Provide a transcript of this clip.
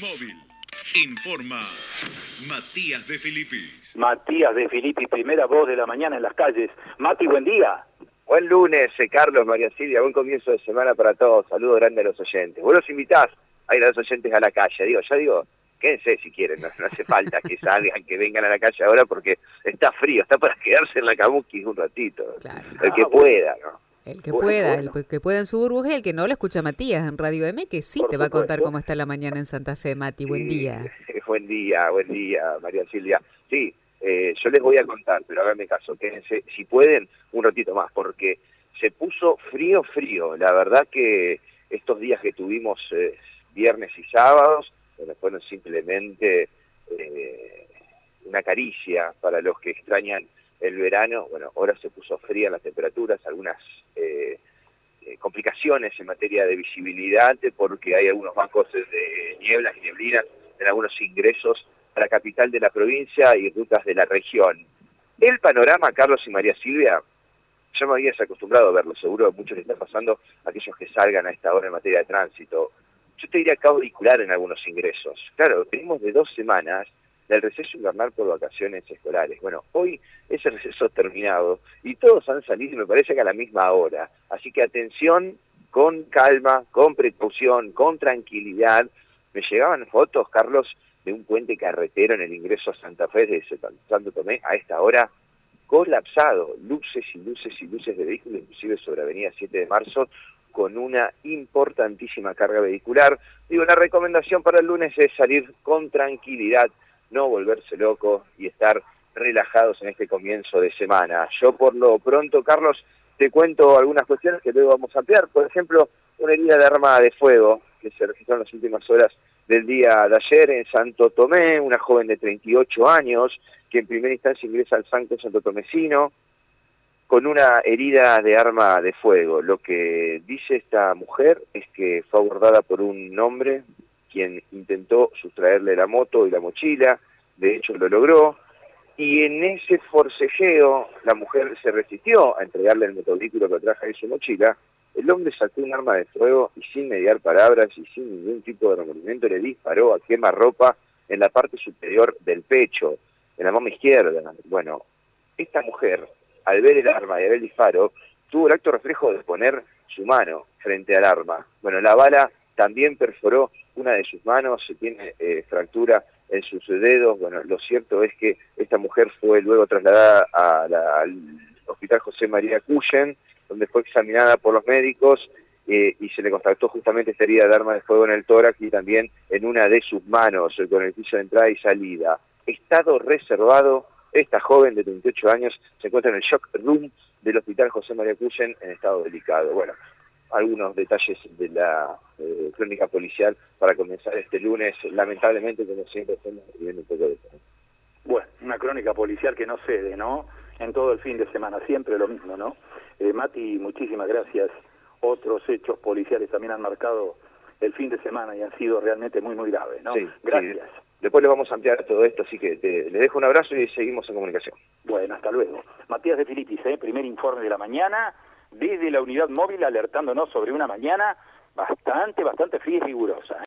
móvil. Informa Matías de Filipis. Matías de Filippi, primera voz de la mañana en las calles. Mati, buen día. Buen lunes, eh, Carlos, María Silvia, buen comienzo de semana para todos. Saludos grandes a los oyentes. Vos los invitás a ir a los oyentes a la calle. Digo, ya digo, quédense si quieren, no, no hace falta que salgan, que vengan a la calle ahora porque está frío, está para quedarse en la camuquis un ratito. Claro. El que Ah, bueno. pueda, ¿no? El que Bueno, pueda, bueno. el que pueda en su burbuja y el que no lo escucha Matías en Radio M, que sí Por te va a contar cómo está la mañana en Santa Fe, Mati. Buen día. buen día, buen día, María Silvia. Sí, eh, yo les voy a contar, pero háganme caso, quédense, si pueden, un ratito más, porque se puso frío, frío. La verdad que estos días que tuvimos eh, viernes y sábados, bueno, fueron simplemente eh, una caricia para los que extrañan el verano. Bueno, ahora se puso fría las temperaturas, algunas eh, eh, complicaciones en materia de visibilidad, porque hay algunos bancos de nieblas y neblinas en algunos ingresos a la capital de la provincia y rutas de la región. El panorama, Carlos y María Silvia, ya me habías acostumbrado a verlo, seguro a muchos les está pasando aquellos que salgan a esta hora en materia de tránsito. Yo te diría auricular en algunos ingresos. Claro, venimos de dos semanas del receso invernal por vacaciones escolares. Bueno, hoy ese receso terminado y todos han salido, me parece que a la misma hora. Así que atención, con calma, con precaución, con tranquilidad. Me llegaban fotos, Carlos, de un puente carretero en el ingreso a Santa Fe de Santo Tomé a esta hora colapsado, luces y luces y luces de vehículos, inclusive sobre Avenida 7 de Marzo, con una importantísima carga vehicular. Digo, la recomendación para el lunes es salir con tranquilidad, no volverse loco y estar relajados en este comienzo de semana. Yo por lo pronto, Carlos, te cuento algunas cuestiones que luego vamos a ampliar. Por ejemplo, una herida de arma de fuego que se registró en las últimas horas del día de ayer en Santo Tomé, una joven de 38 años que en primera instancia ingresa al Santo Santo Tomecino con una herida de arma de fuego. Lo que dice esta mujer es que fue abordada por un hombre quien intentó sustraerle la moto y la mochila, de hecho lo logró, y en ese forcejeo la mujer se resistió a entregarle el motovehículo que trajo en su mochila, el hombre sacó un arma de fuego y sin mediar palabras y sin ningún tipo de remordimiento le disparó a quemarropa en la parte superior del pecho, en la mano izquierda. Bueno, esta mujer, al ver el arma y al ver el disparo, tuvo el acto reflejo de poner su mano frente al arma. Bueno, la bala también perforó una de sus manos, tiene eh, fractura en sus dedos. Bueno, lo cierto es que esta mujer fue luego trasladada al Hospital José María Cuyen, donde fue examinada por los médicos eh, y se le constató justamente esta herida de arma de fuego en el tórax y también en una de sus manos, eh, con el piso de entrada y salida. Estado reservado, esta joven de 38 años se encuentra en el shock room del Hospital José María Cuyen en estado delicado. Bueno, algunos detalles de la eh, crónica policial para comenzar este lunes. Lamentablemente, como siempre, estamos viviendo un poco de todo. Bueno, una crónica policial que no cede, ¿no? En todo el fin de semana, siempre lo mismo, ¿no? Eh, Mati, muchísimas gracias. Otros hechos policiales también han marcado el fin de semana y han sido realmente muy, muy graves, ¿no? Sí, gracias. sí. Después les vamos a ampliar todo esto, así que te- les dejo un abrazo y seguimos en comunicación. Bueno, hasta luego. Matías de Filipis, ¿eh? primer informe de la mañana, desde la unidad móvil alertándonos sobre una mañana bastante, bastante fría y rigurosa. ¿eh?